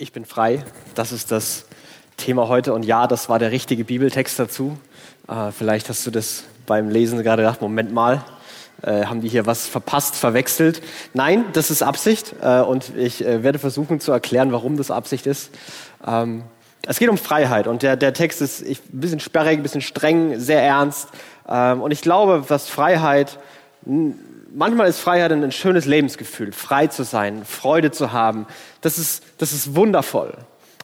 Ich bin frei. Das ist das Thema heute. Und ja, das war der richtige Bibeltext dazu. Äh, vielleicht hast du das beim Lesen gerade gedacht, Moment mal, äh, haben die hier was verpasst, verwechselt. Nein, das ist Absicht. Äh, und ich äh, werde versuchen zu erklären, warum das Absicht ist. Ähm, es geht um Freiheit. Und der, der Text ist ein bisschen sperrig, ein bisschen streng, sehr ernst. Ähm, und ich glaube, dass Freiheit manchmal ist Freiheit ein schönes Lebensgefühl, frei zu sein, Freude zu haben. Das ist, das ist wundervoll.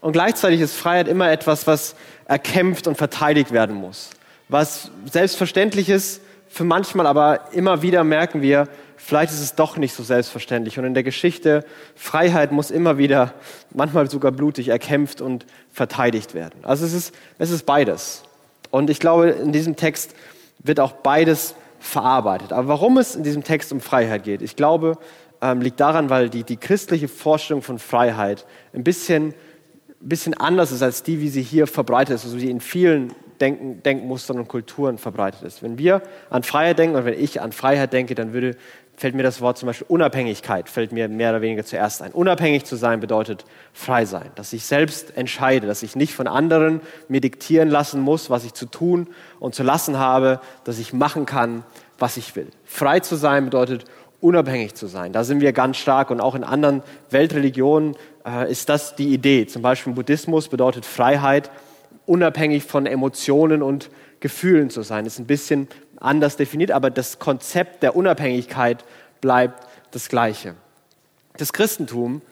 Und gleichzeitig ist Freiheit immer etwas, was erkämpft und verteidigt werden muss. Was selbstverständlich ist für manchmal, aber immer wieder merken wir, vielleicht ist es doch nicht so selbstverständlich. Und in der Geschichte, Freiheit muss immer wieder, manchmal sogar blutig, erkämpft und verteidigt werden. Also es ist, es ist beides. Und ich glaube, in diesem Text wird auch beides verarbeitet. Aber warum es in diesem Text um Freiheit geht, ich glaube, ähm, liegt daran, weil die, die christliche Vorstellung von Freiheit ein bisschen, bisschen anders ist als die, wie sie hier verbreitet ist, also wie in vielen Denken, Denkmustern und Kulturen verbreitet ist. Wenn wir an Freiheit denken und wenn ich an Freiheit denke, dann würde fällt mir das Wort zum Beispiel Unabhängigkeit, fällt mir mehr oder weniger zuerst ein. Unabhängig zu sein bedeutet frei sein, dass ich selbst entscheide, dass ich nicht von anderen mir diktieren lassen muss, was ich zu tun und zu lassen habe, dass ich machen kann, was ich will. Frei zu sein bedeutet unabhängig zu sein. Da sind wir ganz stark und auch in anderen Weltreligionen äh, ist das die Idee. Zum Beispiel im Buddhismus bedeutet Freiheit, unabhängig von Emotionen und Gefühlen zu sein. Das ist ein bisschen anders definiert, aber das Konzept der Unabhängigkeit bleibt das gleiche. Das Christentum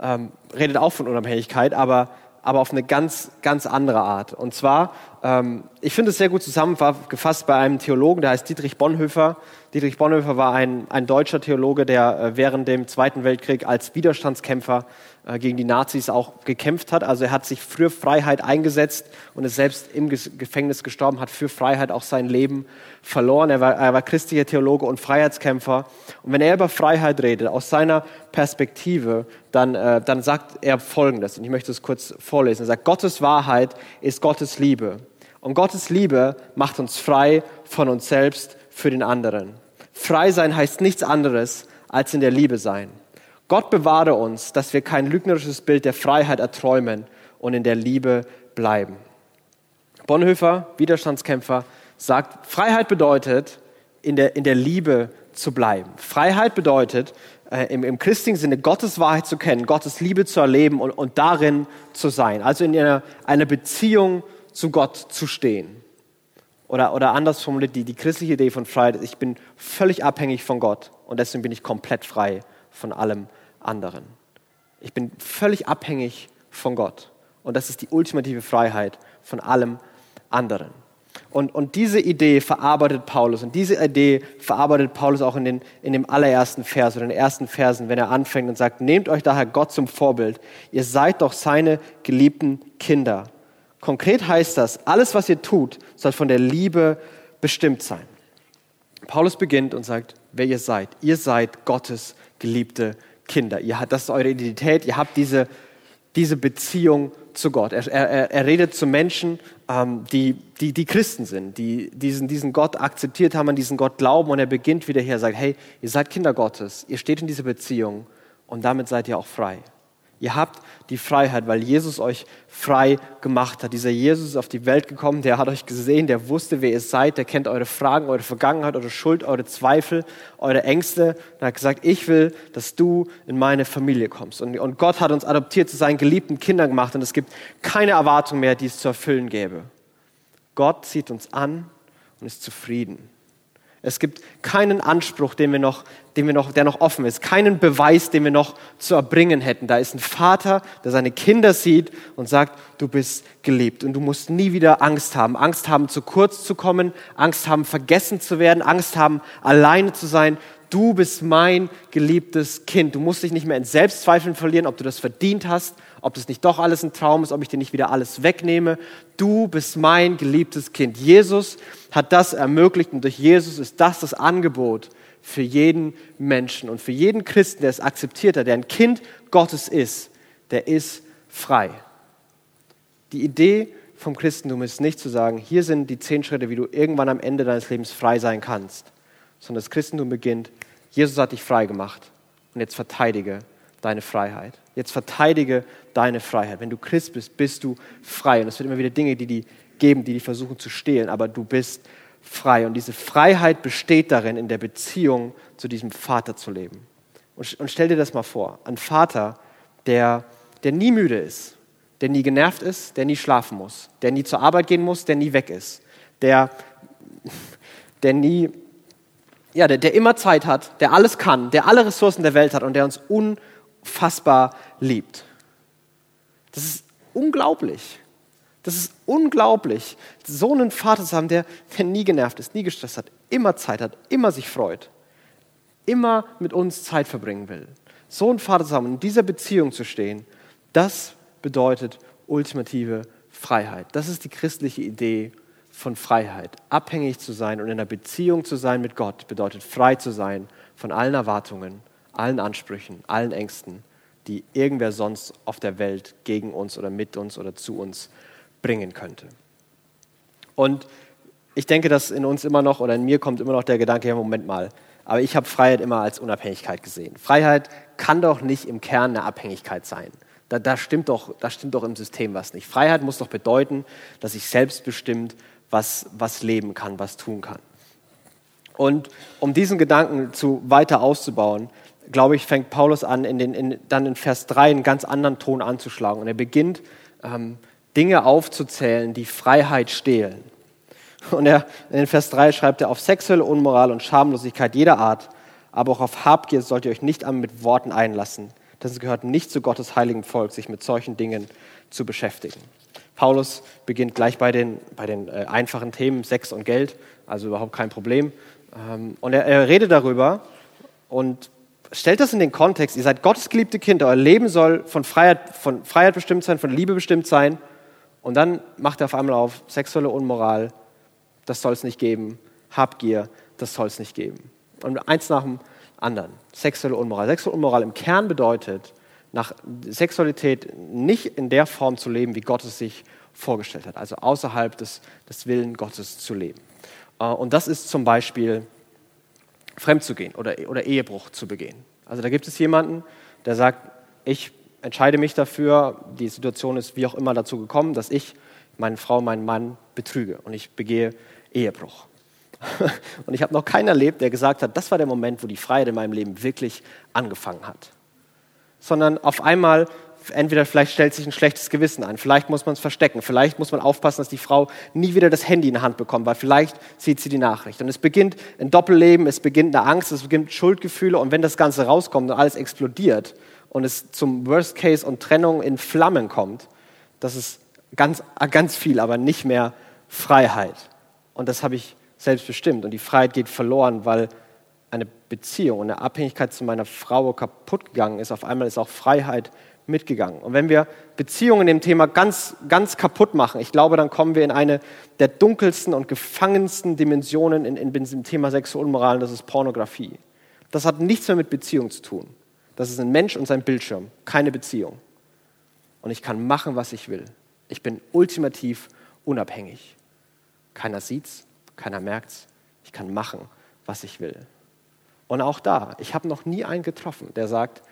ähm, redet auch von Unabhängigkeit, aber, aber auf eine ganz, ganz andere Art. Und zwar, ähm, ich finde es sehr gut zusammengefasst bei einem Theologen, der heißt Dietrich Bonhoeffer. Dietrich Bonhoeffer war ein, ein deutscher Theologe, der äh, während dem Zweiten Weltkrieg als Widerstandskämpfer äh, gegen die Nazis auch gekämpft hat. Also er hat sich für Freiheit eingesetzt und ist selbst im Gefängnis gestorben, hat für Freiheit auch sein Leben verloren. Er war, er war christlicher Theologe und Freiheitskämpfer. Und wenn er über Freiheit redet, aus seiner Perspektive, dann, äh, dann sagt er Folgendes, und ich möchte es kurz vorlesen. Er sagt, Gottes Wahrheit ist Gottes Liebe. Und Gottes Liebe macht uns frei von uns selbst für den anderen. Frei sein heißt nichts anderes als in der Liebe sein. Gott bewahre uns, dass wir kein lügnerisches Bild der Freiheit erträumen und in der Liebe bleiben. Bonhoeffer, Widerstandskämpfer, sagt, Freiheit bedeutet, in der, in der Liebe zu bleiben. Freiheit bedeutet, äh, im, im christlichen Sinne Gottes Wahrheit zu kennen, Gottes Liebe zu erleben und, und darin zu sein. Also in einer, einer Beziehung zu Gott zu stehen. Oder, oder anders formuliert, die, die christliche Idee von Freiheit ist, ich bin völlig abhängig von Gott und deswegen bin ich komplett frei von allem anderen. Ich bin völlig abhängig von Gott. Und das ist die ultimative Freiheit von allem anderen. Und, und diese Idee verarbeitet Paulus. Und diese Idee verarbeitet Paulus auch in, den, in dem allerersten Vers oder in den ersten Versen, wenn er anfängt und sagt, nehmt euch daher Gott zum Vorbild. Ihr seid doch seine geliebten Kinder. Konkret heißt das, alles, was ihr tut, soll von der Liebe bestimmt sein. Paulus beginnt und sagt, wer ihr seid. Ihr seid Gottes geliebte Kinder. Ihr das ist eure Identität. Ihr habt diese, diese Beziehung zu Gott. Er, er, er redet zu Menschen, ähm, die, die, die Christen sind, die diesen, diesen Gott akzeptiert haben, an diesen Gott glauben. Und er beginnt wieder hier, sagt, hey, ihr seid Kinder Gottes. Ihr steht in dieser Beziehung und damit seid ihr auch frei. Ihr habt die Freiheit, weil Jesus euch frei gemacht hat. Dieser Jesus ist auf die Welt gekommen, der hat euch gesehen, der wusste, wer ihr seid, der kennt eure Fragen, eure Vergangenheit, eure Schuld, eure Zweifel, eure Ängste. Und hat gesagt, ich will, dass du in meine Familie kommst. Und, und Gott hat uns adoptiert zu seinen geliebten Kindern gemacht und es gibt keine Erwartung mehr, die es zu erfüllen gäbe. Gott zieht uns an und ist zufrieden. Es gibt keinen Anspruch, den wir noch, den wir noch, der noch offen ist, keinen Beweis, den wir noch zu erbringen hätten. Da ist ein Vater, der seine Kinder sieht und sagt, du bist geliebt und du musst nie wieder Angst haben. Angst haben, zu kurz zu kommen, Angst haben, vergessen zu werden, Angst haben, alleine zu sein. Du bist mein geliebtes Kind. Du musst dich nicht mehr in Selbstzweifeln verlieren, ob du das verdient hast ob das nicht doch alles ein Traum ist, ob ich dir nicht wieder alles wegnehme. Du bist mein geliebtes Kind. Jesus hat das ermöglicht und durch Jesus ist das das Angebot für jeden Menschen und für jeden Christen, der es akzeptiert hat, der ein Kind Gottes ist, der ist frei. Die Idee vom Christentum ist nicht zu sagen, hier sind die zehn Schritte, wie du irgendwann am Ende deines Lebens frei sein kannst, sondern das Christentum beginnt, Jesus hat dich frei gemacht und jetzt verteidige deine Freiheit. Jetzt verteidige deine Freiheit. Wenn du Christ bist, bist du frei. Und es wird immer wieder Dinge, die die geben, die die versuchen zu stehlen, aber du bist frei. Und diese Freiheit besteht darin, in der Beziehung zu diesem Vater zu leben. Und, und stell dir das mal vor, ein Vater, der, der nie müde ist, der nie genervt ist, der nie schlafen muss, der nie zur Arbeit gehen muss, der nie weg ist, der, der nie, ja, der, der immer Zeit hat, der alles kann, der alle Ressourcen der Welt hat und der uns unfassbar liebt. Das ist unglaublich. Das ist unglaublich, so einen Vater zu haben, der, der nie genervt ist, nie gestresst hat, immer Zeit hat, immer sich freut, immer mit uns Zeit verbringen will. So einen Vater zu haben, in dieser Beziehung zu stehen, das bedeutet ultimative Freiheit. Das ist die christliche Idee von Freiheit. Abhängig zu sein und in einer Beziehung zu sein mit Gott bedeutet frei zu sein von allen Erwartungen, allen Ansprüchen, allen Ängsten, die irgendwer sonst auf der Welt gegen uns oder mit uns oder zu uns bringen könnte. Und ich denke, dass in uns immer noch oder in mir kommt immer noch der Gedanke, ja, Moment mal, aber ich habe Freiheit immer als Unabhängigkeit gesehen. Freiheit kann doch nicht im Kern eine Abhängigkeit sein. Da, da, stimmt doch, da stimmt doch im System was nicht. Freiheit muss doch bedeuten, dass ich selbstbestimmt was, was leben kann, was tun kann. Und um diesen Gedanken zu weiter auszubauen, glaube ich, fängt Paulus an, in den, in, dann in Vers 3 einen ganz anderen Ton anzuschlagen. Und er beginnt ähm, Dinge aufzuzählen, die Freiheit stehlen. Und er, in Vers 3 schreibt er, auf sexuelle Unmoral und Schamlosigkeit jeder Art, aber auch auf Habgier sollt ihr euch nicht mit Worten einlassen. Es gehört nicht zu Gottes heiligen Volk, sich mit solchen Dingen zu beschäftigen. Paulus beginnt gleich bei den, bei den äh, einfachen Themen Sex und Geld, also überhaupt kein Problem. Ähm, und er, er redet darüber und stellt das in den Kontext, ihr seid Gottes geliebte Kinder, euer Leben soll von Freiheit, von Freiheit bestimmt sein, von Liebe bestimmt sein und dann macht er auf einmal auf sexuelle Unmoral, das soll es nicht geben. Habgier, das soll es nicht geben. Und eins nach dem anderen. Sexuelle Unmoral. Sexuelle Unmoral im Kern bedeutet, nach Sexualität nicht in der Form zu leben, wie Gott es sich vorgestellt hat. Also außerhalb des, des Willen Gottes zu leben. Äh, und das ist zum Beispiel fremd zu gehen oder, oder Ehebruch zu begehen. Also da gibt es jemanden, der sagt, ich entscheide mich dafür, die Situation ist wie auch immer dazu gekommen, dass ich meine Frau, meinen Mann betrüge und ich begehe Ehebruch. Und ich habe noch keinen erlebt, der gesagt hat, das war der Moment, wo die Freiheit in meinem Leben wirklich angefangen hat. Sondern auf einmal, entweder vielleicht stellt sich ein schlechtes Gewissen ein, vielleicht muss man es verstecken, vielleicht muss man aufpassen, dass die Frau nie wieder das Handy in die Hand bekommt, weil vielleicht sieht sie die Nachricht. Und es beginnt ein Doppelleben, es beginnt eine Angst, es beginnt Schuldgefühle und wenn das Ganze rauskommt und alles explodiert, und es zum Worst Case und Trennung in Flammen kommt, das ist ganz, ganz viel, aber nicht mehr Freiheit. Und das habe ich selbst bestimmt. Und die Freiheit geht verloren, weil Beziehung und eine Abhängigkeit zu meiner Frau kaputt gegangen ist. Auf einmal ist auch Freiheit mitgegangen. Und wenn wir Beziehungen in dem Thema ganz, ganz kaputt machen, ich glaube, dann kommen wir in eine der dunkelsten und gefangensten Dimensionen in, in diesem Thema Sexualmoral, das ist Pornografie. Das hat nichts mehr mit Beziehung zu tun. Das ist ein Mensch und sein Bildschirm, keine Beziehung. Und ich kann machen, was ich will. Ich bin ultimativ unabhängig. Keiner sieht's, keiner merkt's. Ich kann machen, was ich will. Und auch da, ich habe noch nie einen getroffen, der sagt,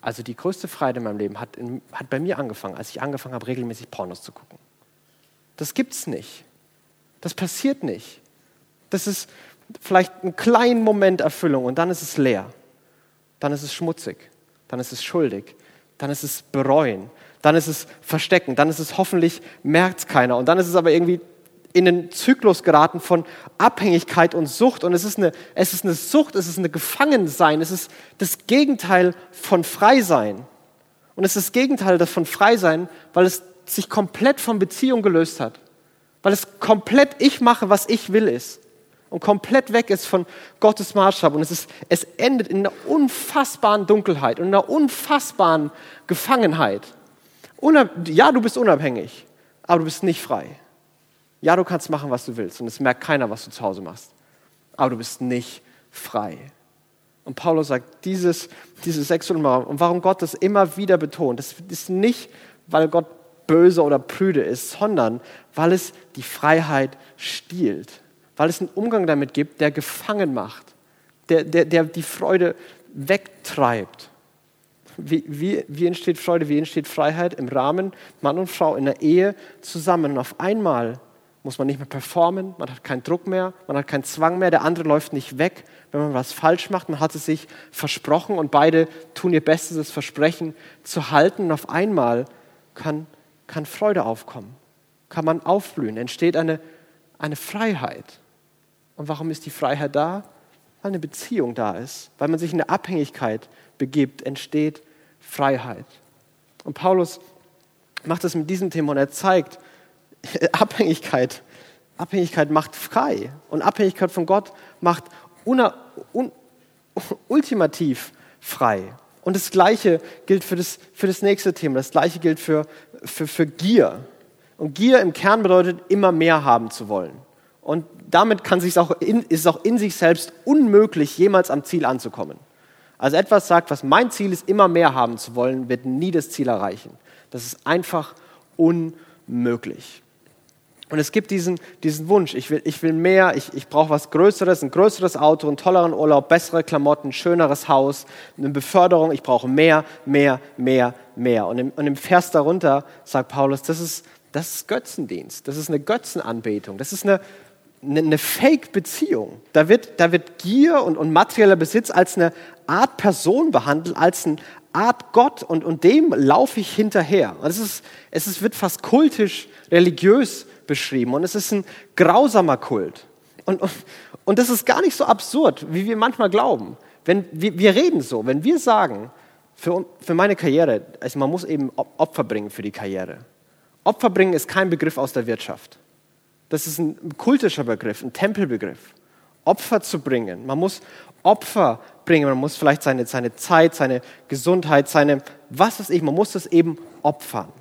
also die größte Freiheit in meinem Leben hat, in, hat bei mir angefangen, als ich angefangen habe, regelmäßig Pornos zu gucken. Das gibt's nicht. Das passiert nicht. Das ist vielleicht einen kleinen Moment Erfüllung und dann ist es leer dann ist es schmutzig, dann ist es schuldig, dann ist es bereuen, dann ist es verstecken, dann ist es hoffentlich merkt keiner und dann ist es aber irgendwie in den Zyklus geraten von Abhängigkeit und Sucht und es ist eine, es ist eine Sucht, es ist eine Gefangensein, es ist das Gegenteil von Freisein und es ist das Gegenteil von Freisein, weil es sich komplett von Beziehung gelöst hat, weil es komplett ich mache, was ich will ist und komplett weg ist von Gottes Maßstab. Und es, ist, es endet in einer unfassbaren Dunkelheit und in einer unfassbaren Gefangenheit. Unab ja, du bist unabhängig, aber du bist nicht frei. Ja, du kannst machen, was du willst und es merkt keiner, was du zu Hause machst. Aber du bist nicht frei. Und Paulus sagt, dieses, diese Sexualmoral und warum Gott das immer wieder betont, das ist nicht, weil Gott böse oder prüde ist, sondern weil es die Freiheit stiehlt weil es einen Umgang damit gibt, der gefangen macht, der, der, der die Freude wegtreibt. wie, wie, wie entsteht Freude, wie entsteht Freiheit im Rahmen Mann und Frau in der Ehe zusammen. Und auf einmal muss man nicht mehr performen, man hat keinen Druck mehr, man hat keinen Zwang mehr, der andere läuft nicht weg, wenn man was falsch macht. Man hat es sich versprochen und beide tun ihr Bestes, das Versprechen zu halten. Und auf einmal kann, kann Freude aufkommen, kann man aufblühen, entsteht eine, eine Freiheit. Und warum ist die Freiheit da? Weil eine Beziehung da ist, weil man sich in eine Abhängigkeit begibt, entsteht Freiheit. Und Paulus macht das mit diesem Thema und er zeigt, Abhängigkeit, Abhängigkeit macht frei und Abhängigkeit von Gott macht una, un, ultimativ frei. Und das Gleiche gilt für das, für das nächste Thema. Das Gleiche gilt für, für, für Gier. Und Gier im Kern bedeutet, immer mehr haben zu wollen. Und damit kann sich auch in, ist es auch in sich selbst unmöglich, jemals am Ziel anzukommen. Also etwas sagt, was mein Ziel ist, immer mehr haben zu wollen, wird nie das Ziel erreichen. Das ist einfach unmöglich. Und es gibt diesen, diesen Wunsch, ich will, ich will mehr, ich, ich brauche was Größeres, ein größeres Auto, einen tolleren Urlaub, bessere Klamotten, schöneres Haus, eine Beförderung, ich brauche mehr, mehr, mehr, mehr. Und im, und im Vers darunter sagt Paulus, das ist, das ist Götzendienst, das ist eine Götzenanbetung, das ist eine, eine, eine Fake-Beziehung. Da wird, da wird Gier und, und materieller Besitz als eine Art Person behandelt, als eine Art Gott und, und dem laufe ich hinterher. Und es, ist, es ist, wird fast kultisch, religiös beschrieben und es ist ein grausamer Kult. Und, und, und das ist gar nicht so absurd, wie wir manchmal glauben. Wenn, wir, wir reden so, wenn wir sagen, für, für meine Karriere, also man muss eben Opfer bringen für die Karriere. Opfer bringen ist kein Begriff aus der Wirtschaft. Das ist ein kultischer Begriff, ein Tempelbegriff. Opfer zu bringen. Man muss Opfer bringen. Man muss vielleicht seine, seine Zeit, seine Gesundheit, seine, was weiß ich, man muss das eben opfern.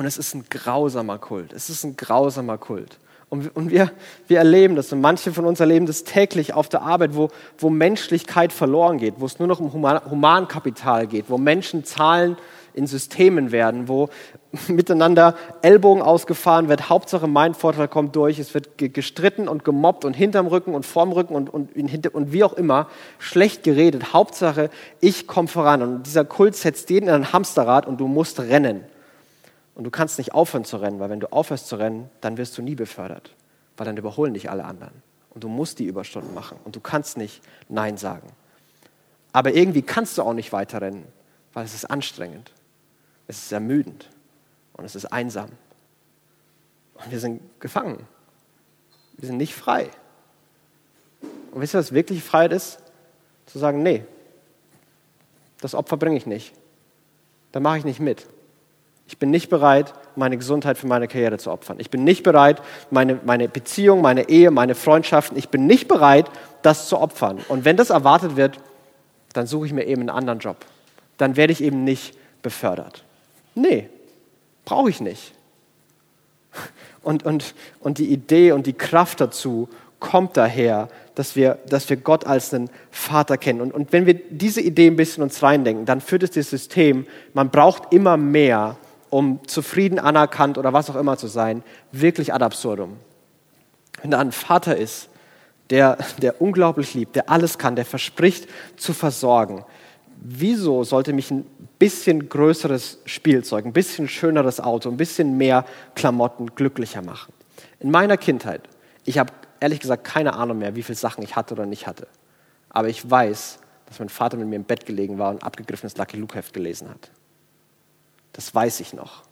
Und es ist ein grausamer Kult. Es ist ein grausamer Kult. Und, wir, wir erleben das. Und manche von uns erleben das täglich auf der Arbeit, wo, wo Menschlichkeit verloren geht, wo es nur noch um Human, Humankapital geht, wo Menschen zahlen in Systemen werden, wo miteinander Ellbogen ausgefahren wird, Hauptsache mein Vorteil kommt durch, es wird gestritten und gemobbt und hinterm Rücken und vorm Rücken und, und, und wie auch immer, schlecht geredet, Hauptsache ich komme voran und dieser Kult setzt jeden in ein Hamsterrad und du musst rennen. Und du kannst nicht aufhören zu rennen, weil wenn du aufhörst zu rennen, dann wirst du nie befördert, weil dann überholen dich alle anderen. Und du musst die Überstunden machen und du kannst nicht Nein sagen. Aber irgendwie kannst du auch nicht weiter rennen, weil es ist anstrengend, es ist ermüdend und es ist einsam. Und wir sind gefangen. Wir sind nicht frei. Und wisst ihr, was wirklich Freiheit ist? Zu sagen, nee, das Opfer bringe ich nicht. Da mache ich nicht mit. Ich bin nicht bereit, meine Gesundheit für meine Karriere zu opfern. Ich bin nicht bereit, meine, meine Beziehung, meine Ehe, meine Freundschaften, ich bin nicht bereit, das zu opfern. Und wenn das erwartet wird, dann suche ich mir eben einen anderen Job. Dann werde ich eben nicht befördert. Nee, brauche ich nicht. Und, und, und die Idee und die Kraft dazu kommt daher, dass wir, dass wir Gott als einen Vater kennen. Und, und wenn wir diese Idee ein bisschen uns reindenken, dann führt es das System, man braucht immer mehr, um zufrieden, anerkannt oder was auch immer zu sein, wirklich ad absurdum. Wenn da ein Vater ist, der, der unglaublich liebt, der alles kann, der verspricht zu versorgen, wieso sollte mich ein bisschen größeres Spielzeug, ein bisschen schöneres Auto, ein bisschen mehr Klamotten glücklicher machen? In meiner Kindheit, ich habe ehrlich gesagt keine Ahnung mehr, wie viele Sachen ich hatte oder nicht hatte. Aber ich weiß, dass mein Vater mit mir im Bett gelegen war und abgegriffenes Lucky Luke Heft gelesen hat. Das weiß ich noch.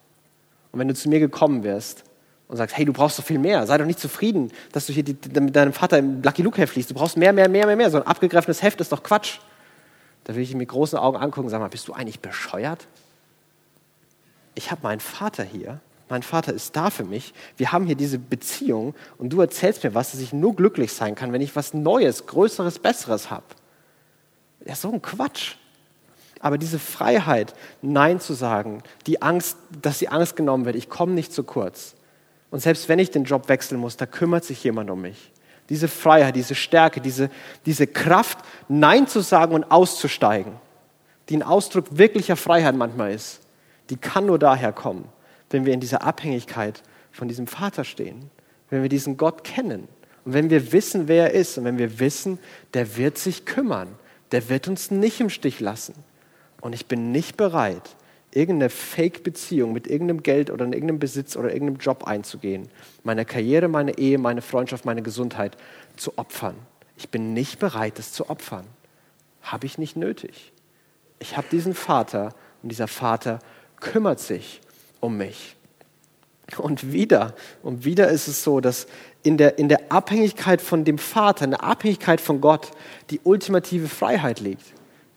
Und wenn du zu mir gekommen wärst und sagst, hey, du brauchst doch viel mehr, sei doch nicht zufrieden, dass du hier die, mit deinem Vater im Lucky Luke Heft liest. Du brauchst mehr, mehr, mehr, mehr, mehr. So ein abgegriffenes Heft ist doch Quatsch. Da will ich ihn mit großen Augen angucken und sagen, mal, bist du eigentlich bescheuert? Ich habe meinen Vater hier. Mein Vater ist da für mich. Wir haben hier diese Beziehung und du erzählst mir was, dass ich nur glücklich sein kann, wenn ich was Neues, Größeres, Besseres habe. Ja, so ein Quatsch. Aber diese Freiheit, Nein zu sagen, die Angst, dass die Angst genommen wird, ich komme nicht zu kurz. Und selbst wenn ich den Job wechseln muss, da kümmert sich jemand um mich. Diese Freiheit, diese Stärke, diese, diese Kraft, Nein zu sagen und auszusteigen, die ein Ausdruck wirklicher Freiheit manchmal ist, die kann nur daher kommen, wenn wir in dieser Abhängigkeit von diesem Vater stehen, wenn wir diesen Gott kennen und wenn wir wissen, wer er ist und wenn wir wissen, der wird sich kümmern, der wird uns nicht im Stich lassen. Und ich bin nicht bereit, irgendeine Fake-Beziehung mit irgendeinem Geld oder irgendeinem Besitz oder irgendeinem Job einzugehen, meine Karriere, meine Ehe, meine Freundschaft, meine Gesundheit zu opfern. Ich bin nicht bereit, es zu opfern. Habe ich nicht nötig. Ich habe diesen Vater und dieser Vater kümmert sich um mich. Und wieder, und wieder ist es so, dass in der, in der Abhängigkeit von dem Vater, in der Abhängigkeit von Gott, die ultimative Freiheit liegt.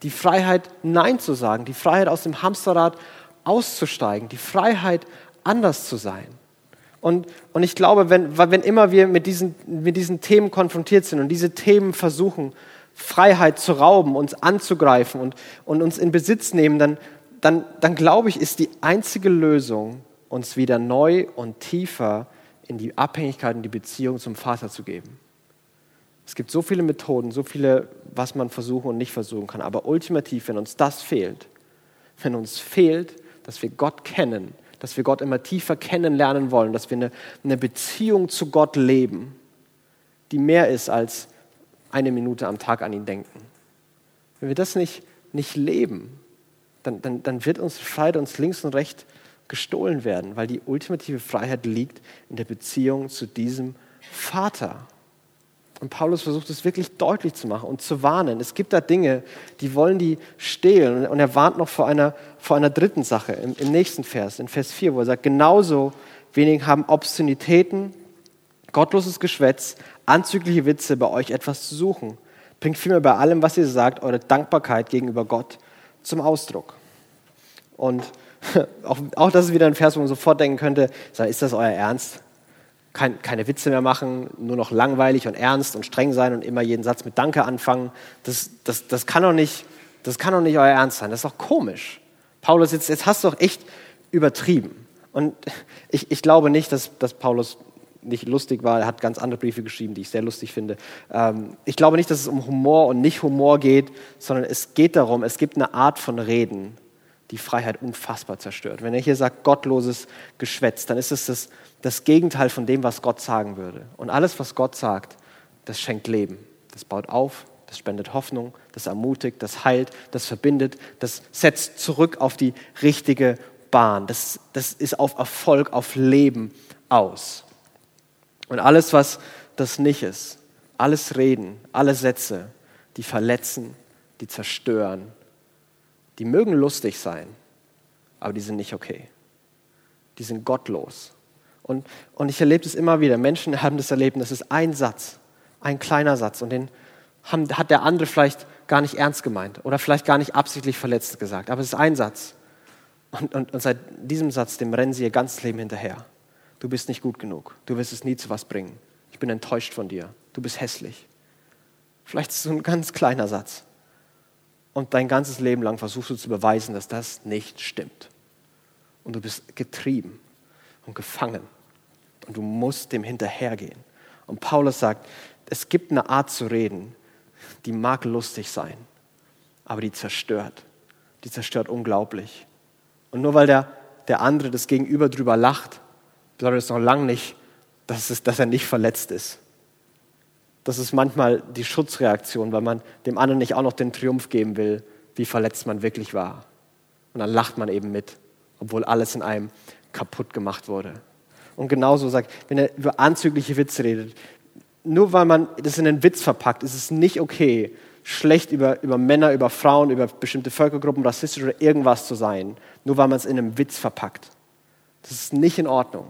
Die Freiheit, Nein zu sagen, die Freiheit, aus dem Hamsterrad auszusteigen, die Freiheit, anders zu sein. Und, und ich glaube, wenn, wenn immer wir mit diesen, mit diesen Themen konfrontiert sind und diese Themen versuchen, Freiheit zu rauben, uns anzugreifen und, und uns in Besitz nehmen, dann, dann, dann glaube ich, ist die einzige Lösung, uns wieder neu und tiefer in die Abhängigkeit und die Beziehung zum Vater zu geben. Es gibt so viele Methoden, so viele, was man versuchen und nicht versuchen kann. Aber ultimativ, wenn uns das fehlt, wenn uns fehlt, dass wir Gott kennen, dass wir Gott immer tiefer kennenlernen wollen, dass wir eine, eine Beziehung zu Gott leben, die mehr ist als eine Minute am Tag an ihn denken. Wenn wir das nicht, nicht leben, dann, dann, dann wird uns Freiheit uns links und rechts gestohlen werden, weil die ultimative Freiheit liegt in der Beziehung zu diesem Vater. Und Paulus versucht es wirklich deutlich zu machen und zu warnen. Es gibt da Dinge, die wollen die stehlen. Und er warnt noch vor einer, vor einer dritten Sache im, im nächsten Vers, in Vers 4, wo er sagt, genauso wenig haben Obszönitäten, gottloses Geschwätz, anzügliche Witze bei euch etwas zu suchen. Bringt vielmehr bei allem, was ihr sagt, eure Dankbarkeit gegenüber Gott zum Ausdruck. Und auch, auch das ist wieder ein Vers, wo man sofort denken könnte, ist das euer Ernst? Kein, keine Witze mehr machen, nur noch langweilig und ernst und streng sein und immer jeden Satz mit Danke anfangen. Das, das, das, kann, doch nicht, das kann doch nicht euer Ernst sein. Das ist doch komisch. Paulus, jetzt, jetzt hast du doch echt übertrieben. Und ich, ich glaube nicht, dass, dass Paulus nicht lustig war. Er hat ganz andere Briefe geschrieben, die ich sehr lustig finde. Ähm, ich glaube nicht, dass es um Humor und nicht Humor geht, sondern es geht darum, es gibt eine Art von Reden, die Freiheit unfassbar zerstört. Wenn er hier sagt gottloses Geschwätz, dann ist es das, das Gegenteil von dem, was Gott sagen würde. Und alles, was Gott sagt, das schenkt Leben. Das baut auf, das spendet Hoffnung, das ermutigt, das heilt, das verbindet, das setzt zurück auf die richtige Bahn. Das, das ist auf Erfolg, auf Leben aus. Und alles, was das nicht ist, alles Reden, alle Sätze, die verletzen, die zerstören, die mögen lustig sein, aber die sind nicht okay. Die sind gottlos. Und, und ich erlebe es immer wieder. Menschen haben das erlebt, das ist ein Satz, ein kleiner Satz. Und den haben, hat der andere vielleicht gar nicht ernst gemeint oder vielleicht gar nicht absichtlich verletzt gesagt. Aber es ist ein Satz. Und, und, und seit diesem Satz, dem rennen sie ihr ganzes Leben hinterher. Du bist nicht gut genug. Du wirst es nie zu was bringen. Ich bin enttäuscht von dir. Du bist hässlich. Vielleicht ist es so ein ganz kleiner Satz und dein ganzes Leben lang versuchst du zu beweisen, dass das nicht stimmt. Und du bist getrieben und gefangen und du musst dem hinterhergehen. Und Paulus sagt, es gibt eine Art zu reden, die mag lustig sein, aber die zerstört. Die zerstört unglaublich. Und nur weil der, der andere das Gegenüber drüber lacht, bedeutet es noch lange nicht, dass, es, dass er nicht verletzt ist das ist manchmal die Schutzreaktion, weil man dem anderen nicht auch noch den Triumph geben will, wie verletzt man wirklich war. Und dann lacht man eben mit, obwohl alles in einem kaputt gemacht wurde. Und genauso sagt, wenn er über anzügliche Witze redet, nur weil man das in einen Witz verpackt, ist es nicht okay, schlecht über, über Männer, über Frauen, über bestimmte Völkergruppen, rassistisch oder irgendwas zu sein, nur weil man es in einem Witz verpackt. Das ist nicht in Ordnung.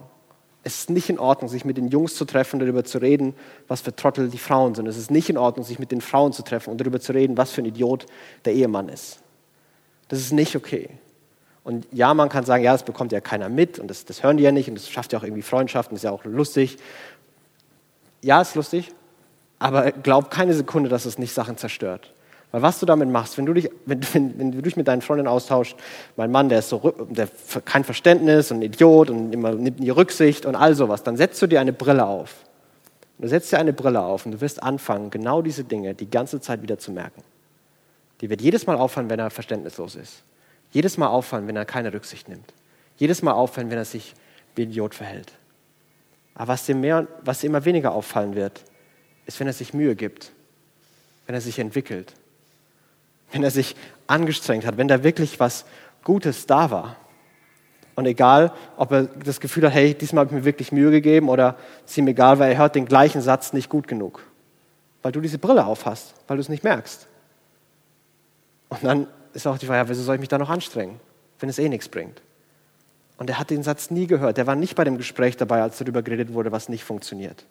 Es ist nicht in Ordnung, sich mit den Jungs zu treffen und darüber zu reden, was für Trottel die Frauen sind. Es ist nicht in Ordnung, sich mit den Frauen zu treffen und darüber zu reden, was für ein Idiot der Ehemann ist. Das ist nicht okay. Und ja, man kann sagen, ja, das bekommt ja keiner mit und das, das hören die ja nicht und das schafft ja auch irgendwie Freundschaften, ist ja auch lustig. Ja, ist lustig, aber glaub keine Sekunde, dass es nicht Sachen zerstört. Weil was du damit machst, wenn du dich, wenn, wenn, wenn du dich mit deinen Freundinnen austauschst, mein Mann, der ist so, der kein Verständnis und ein Idiot und immer nimmt nie Rücksicht und all sowas, dann setzt du dir eine Brille auf. Du setzt dir eine Brille auf und du wirst anfangen, genau diese Dinge die ganze Zeit wieder zu merken. Die wird jedes Mal auffallen, wenn er verständnislos ist. Jedes Mal auffallen, wenn er keine Rücksicht nimmt. Jedes Mal auffallen, wenn er sich wie ein Idiot verhält. Aber was dir, mehr, was dir immer weniger auffallen wird, ist, wenn er sich Mühe gibt, wenn er sich entwickelt, wenn er sich angestrengt hat, wenn da wirklich was Gutes da war. Und egal, ob er das Gefühl hat, hey, diesmal habe ich mir wirklich Mühe gegeben oder es ist ihm egal, weil er hört den gleichen Satz nicht gut genug. Weil du diese Brille auf hast, weil du es nicht merkst. Und dann ist auch die Frage, wieso soll ich mich da noch anstrengen, wenn es eh nichts bringt? Und er hat den Satz nie gehört. Er war nicht bei dem Gespräch dabei, als darüber geredet wurde, was nicht funktioniert.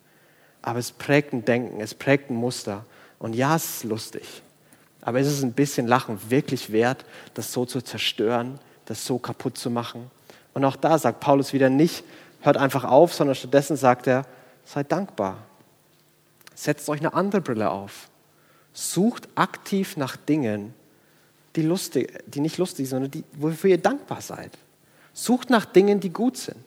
Aber es prägt ein Denken, es prägt ein Muster. Und ja, es ist lustig. Aber ist es ein bisschen Lachen wirklich wert, das so zu zerstören, das so kaputt zu machen? Und auch da sagt Paulus wieder nicht, hört einfach auf, sondern stattdessen sagt er, seid dankbar. Setzt euch eine andere Brille auf. Sucht aktiv nach Dingen, die, lustig, die nicht lustig sind, sondern die, wofür ihr dankbar seid. Sucht nach Dingen, die gut sind.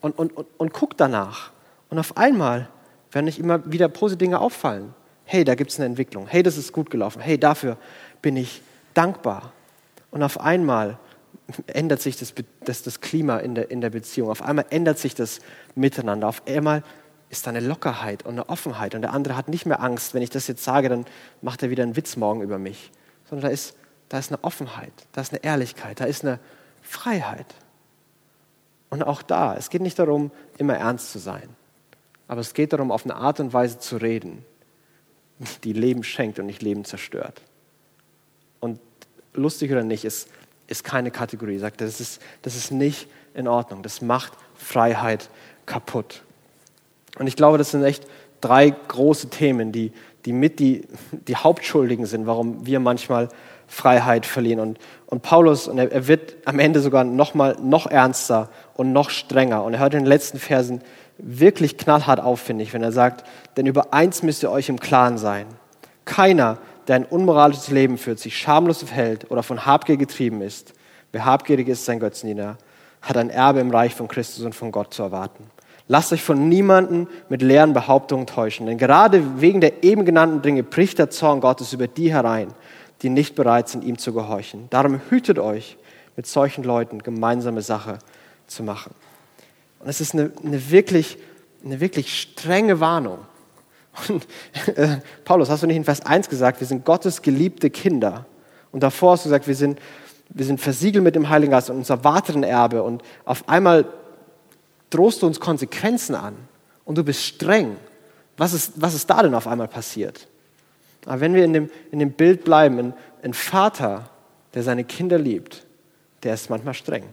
Und, und, und, und guckt danach. Und auf einmal werden euch immer wieder positive Dinge auffallen. Hey, da gibt es eine Entwicklung. Hey, das ist gut gelaufen. Hey, dafür bin ich dankbar. Und auf einmal ändert sich das, das, das Klima in der, in der Beziehung. Auf einmal ändert sich das Miteinander. Auf einmal ist da eine Lockerheit und eine Offenheit. Und der andere hat nicht mehr Angst, wenn ich das jetzt sage, dann macht er wieder einen Witz morgen über mich. Sondern da ist, da ist eine Offenheit, da ist eine Ehrlichkeit, da ist eine Freiheit. Und auch da, es geht nicht darum, immer ernst zu sein. Aber es geht darum, auf eine Art und Weise zu reden, die Leben schenkt und nicht Leben zerstört. Und lustig oder nicht, es ist keine Kategorie. Sagt, das ist, das ist nicht in Ordnung. Das macht Freiheit kaputt. Und ich glaube, das sind echt drei große Themen, die, die mit die, die Hauptschuldigen sind, warum wir manchmal Freiheit verlieren. Und, und Paulus, und er, er wird am Ende sogar noch mal noch ernster und noch strenger. Und er hört in den letzten Versen wirklich knallhart auf, finde ich, wenn er sagt, denn über eins müsst ihr euch im Klaren sein. Keiner, der ein unmoralisches Leben führt, sich schamlos verhält oder von Habgier getrieben ist, wer habgierig ist, sein Götzendiener, hat ein Erbe im Reich von Christus und von Gott zu erwarten. Lasst euch von niemandem mit leeren Behauptungen täuschen, denn gerade wegen der eben genannten Dinge bricht der Zorn Gottes über die herein, die nicht bereit sind, ihm zu gehorchen. Darum hütet euch, mit solchen Leuten gemeinsame Sache zu machen. Und es ist eine, eine, wirklich, eine wirklich strenge Warnung. Und, äh, Paulus, hast du nicht in Vers 1 gesagt, wir sind Gottes geliebte Kinder? Und davor hast du gesagt, wir sind, wir sind versiegelt mit dem Heiligen Geist und unser weiteren Erbe. Und auf einmal drohst du uns Konsequenzen an. Und du bist streng. Was ist, was ist da denn auf einmal passiert? Aber wenn wir in dem, in dem Bild bleiben, ein, ein Vater, der seine Kinder liebt, der ist manchmal streng.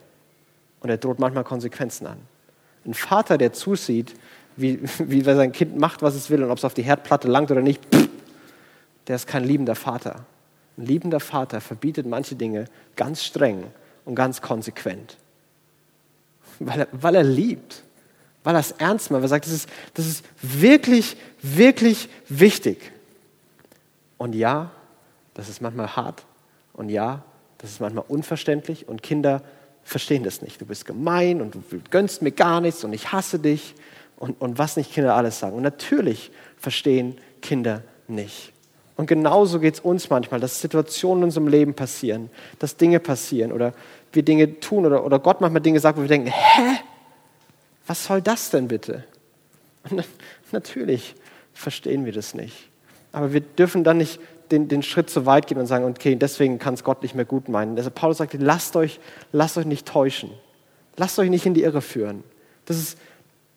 Und er droht manchmal Konsequenzen an. Ein Vater, der zusieht, wie, wie sein Kind macht, was es will und ob es auf die Herdplatte langt oder nicht, pff, der ist kein liebender Vater. Ein liebender Vater verbietet manche Dinge ganz streng und ganz konsequent. Weil er, weil er liebt, weil er es ernst macht, weil er sagt, das ist, das ist wirklich, wirklich wichtig. Und ja, das ist manchmal hart. Und ja, das ist manchmal unverständlich. Und Kinder verstehen das nicht. Du bist gemein und du gönnst mir gar nichts und ich hasse dich und, und was nicht Kinder alles sagen. Und natürlich verstehen Kinder nicht. Und genauso geht es uns manchmal, dass Situationen in unserem Leben passieren, dass Dinge passieren oder wir Dinge tun oder, oder Gott manchmal Dinge sagt, wo wir denken, hä? Was soll das denn bitte? Und natürlich verstehen wir das nicht. Aber wir dürfen dann nicht den, den Schritt zu weit gehen und sagen, okay, deswegen kann es Gott nicht mehr gut meinen. Also Paulus sagte, lasst euch, lasst euch nicht täuschen. Lasst euch nicht in die Irre führen. Das ist,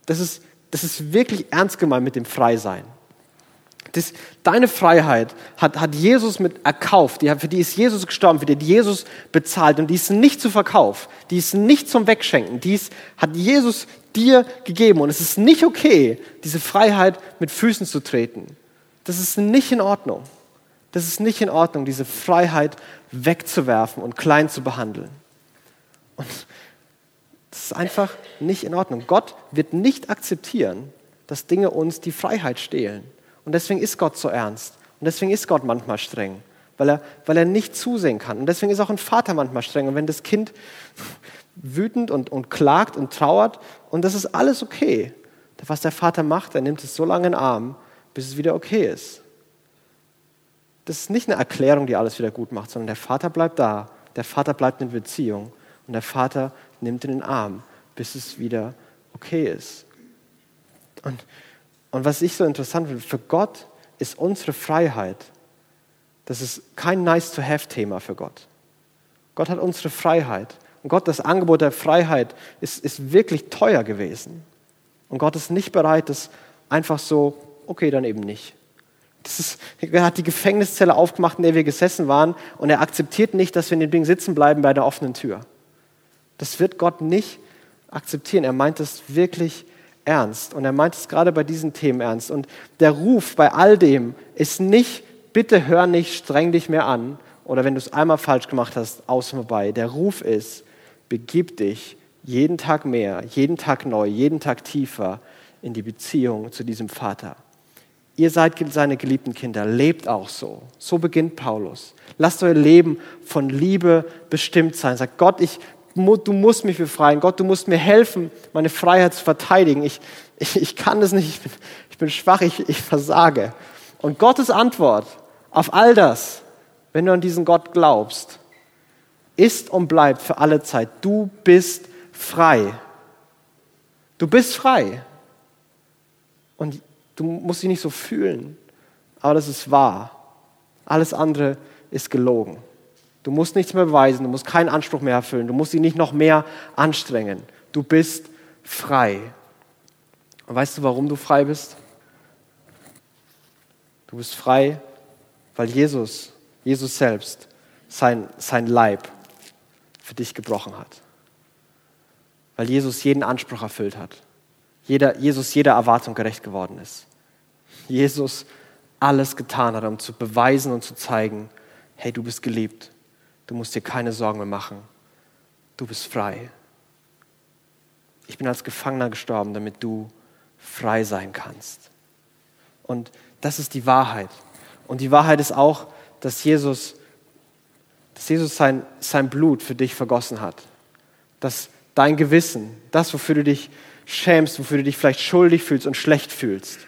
das ist, das ist wirklich ernst gemeint mit dem Freisein. Das, deine Freiheit hat, hat Jesus mit erkauft, die, für die ist Jesus gestorben, für die hat Jesus bezahlt und die ist nicht zu Verkauf, die ist nicht zum Wegschenken, die ist, hat Jesus dir gegeben und es ist nicht okay, diese Freiheit mit Füßen zu treten. Das ist nicht in Ordnung. Das ist nicht in Ordnung, diese Freiheit wegzuwerfen und klein zu behandeln. Und das ist einfach nicht in Ordnung. Gott wird nicht akzeptieren, dass Dinge uns die Freiheit stehlen. Und deswegen ist Gott so ernst. Und deswegen ist Gott manchmal streng, weil er, weil er nicht zusehen kann. Und deswegen ist auch ein Vater manchmal streng. Und wenn das Kind wütend und, und klagt und trauert, und das ist alles okay. Was der Vater macht, er nimmt es so lange in den Arm, bis es wieder okay ist. Das ist nicht eine Erklärung, die alles wieder gut macht, sondern der Vater bleibt da. Der Vater bleibt in Beziehung. Und der Vater nimmt in den Arm, bis es wieder okay ist. Und, und was ich so interessant finde, für Gott ist unsere Freiheit Das ist kein Nice-to-Have-Thema für Gott. Gott hat unsere Freiheit. Und Gott, das Angebot der Freiheit ist, ist wirklich teuer gewesen. Und Gott ist nicht bereit, das einfach so, okay, dann eben nicht. Ist, er hat die Gefängniszelle aufgemacht, in der wir gesessen waren, und er akzeptiert nicht, dass wir in dem Ding sitzen bleiben bei der offenen Tür. Das wird Gott nicht akzeptieren. Er meint es wirklich ernst. Und er meint es gerade bei diesen Themen ernst. Und der Ruf bei all dem ist nicht, bitte hör nicht, streng dich mehr an. Oder wenn du es einmal falsch gemacht hast, aus vorbei. Der Ruf ist, begib dich jeden Tag mehr, jeden Tag neu, jeden Tag tiefer in die Beziehung zu diesem Vater. Ihr seid seine geliebten Kinder, lebt auch so. So beginnt Paulus. Lasst euer Leben von Liebe bestimmt sein. Sagt Gott, ich, du musst mich befreien. Gott, du musst mir helfen, meine Freiheit zu verteidigen. Ich, ich, ich kann das nicht, ich bin, ich bin schwach, ich, ich versage. Und Gottes Antwort auf all das, wenn du an diesen Gott glaubst, ist und bleibt für alle Zeit. Du bist frei. Du bist frei. Und du musst dich nicht so fühlen, aber das ist wahr. Alles andere ist gelogen. Du musst nichts mehr beweisen, du musst keinen Anspruch mehr erfüllen, du musst dich nicht noch mehr anstrengen. Du bist frei. Und weißt du, warum du frei bist? Du bist frei, weil Jesus, Jesus selbst, sein, sein Leib für dich gebrochen hat. Weil Jesus jeden Anspruch erfüllt hat. Jeder, Jesus jeder Erwartung gerecht geworden ist. Jesus alles getan hat, um zu beweisen und zu zeigen, hey, du bist geliebt. Du musst dir keine Sorgen mehr machen. Du bist frei. Ich bin als Gefangener gestorben, damit du frei sein kannst. Und das ist die Wahrheit. Und die Wahrheit ist auch, dass Jesus, dass Jesus sein, sein Blut für dich vergossen hat. Dass dein Gewissen, das, wofür du dich schämst, wofür du dich vielleicht schuldig fühlst und schlecht fühlst,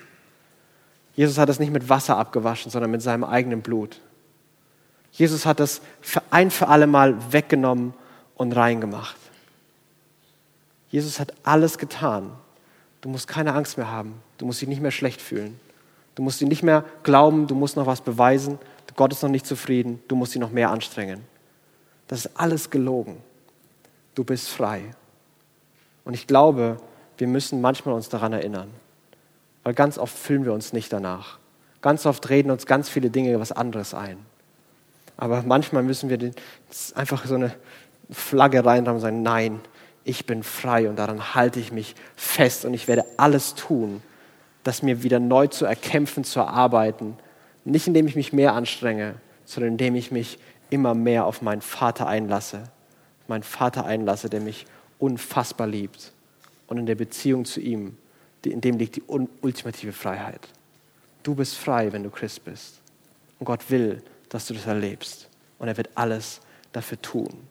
Jesus hat das nicht mit Wasser abgewaschen, sondern mit seinem eigenen Blut. Jesus hat das für ein für alle Mal weggenommen und reingemacht. Jesus hat alles getan. Du musst keine Angst mehr haben. Du musst dich nicht mehr schlecht fühlen. Du musst ihn nicht mehr glauben, du musst noch was beweisen. Gott ist noch nicht zufrieden, du musst dich noch mehr anstrengen. Das ist alles gelogen. Du bist frei. Und ich glaube, wir müssen manchmal uns daran erinnern. Weil ganz oft fühlen wir uns nicht danach. Ganz oft reden uns ganz viele Dinge was anderes ein. Aber manchmal müssen wir einfach so eine Flagge reinhaben und sagen, nein, ich bin frei und daran halte ich mich fest und ich werde alles tun, das mir wieder neu zu erkämpfen, zu erarbeiten. Nicht indem ich mich mehr anstrenge, sondern indem ich mich immer mehr auf meinen Vater einlasse. Meinen Vater einlasse, der mich unfassbar liebt. Und in der Beziehung zu ihm in dem liegt die ultimative Freiheit. Du bist frei, wenn du Christ bist. Und Gott will, dass du das erlebst. Und er wird alles dafür tun.